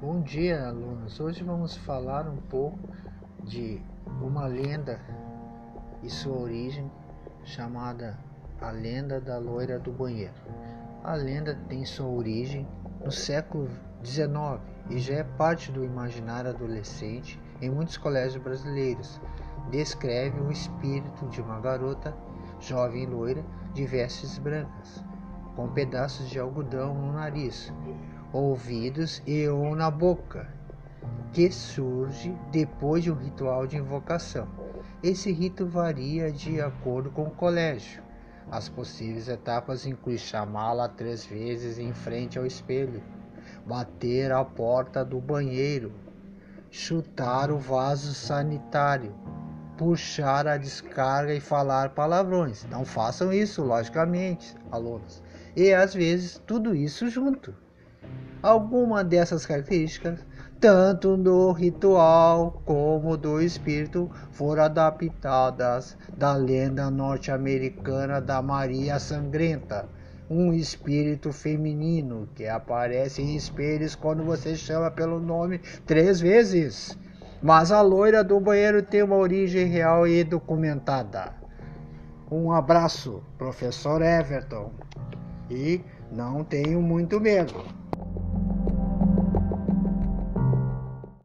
Bom dia, alunos. Hoje vamos falar um pouco de uma lenda e sua origem, chamada a lenda da loira do banheiro. A lenda tem sua origem no século XIX e já é parte do imaginário adolescente em muitos colégios brasileiros. Descreve o espírito de uma garota jovem loira de vestes brancas, com pedaços de algodão no nariz, ouvidos e um na boca, que surge depois de um ritual de invocação. Esse rito varia de acordo com o colégio. As possíveis etapas incluem chamá-la três vezes em frente ao espelho, bater a porta do banheiro, chutar o vaso sanitário, puxar a descarga e falar palavrões. Não façam isso, logicamente, alunos. E às vezes tudo isso junto. Alguma dessas características, tanto do ritual como do espírito, foram adaptadas da lenda norte-americana da Maria Sangrenta, um espírito feminino que aparece em espelhos quando você chama pelo nome três vezes. Mas a loira do banheiro tem uma origem real e documentada. Um abraço, professor Everton. E não tenho muito medo.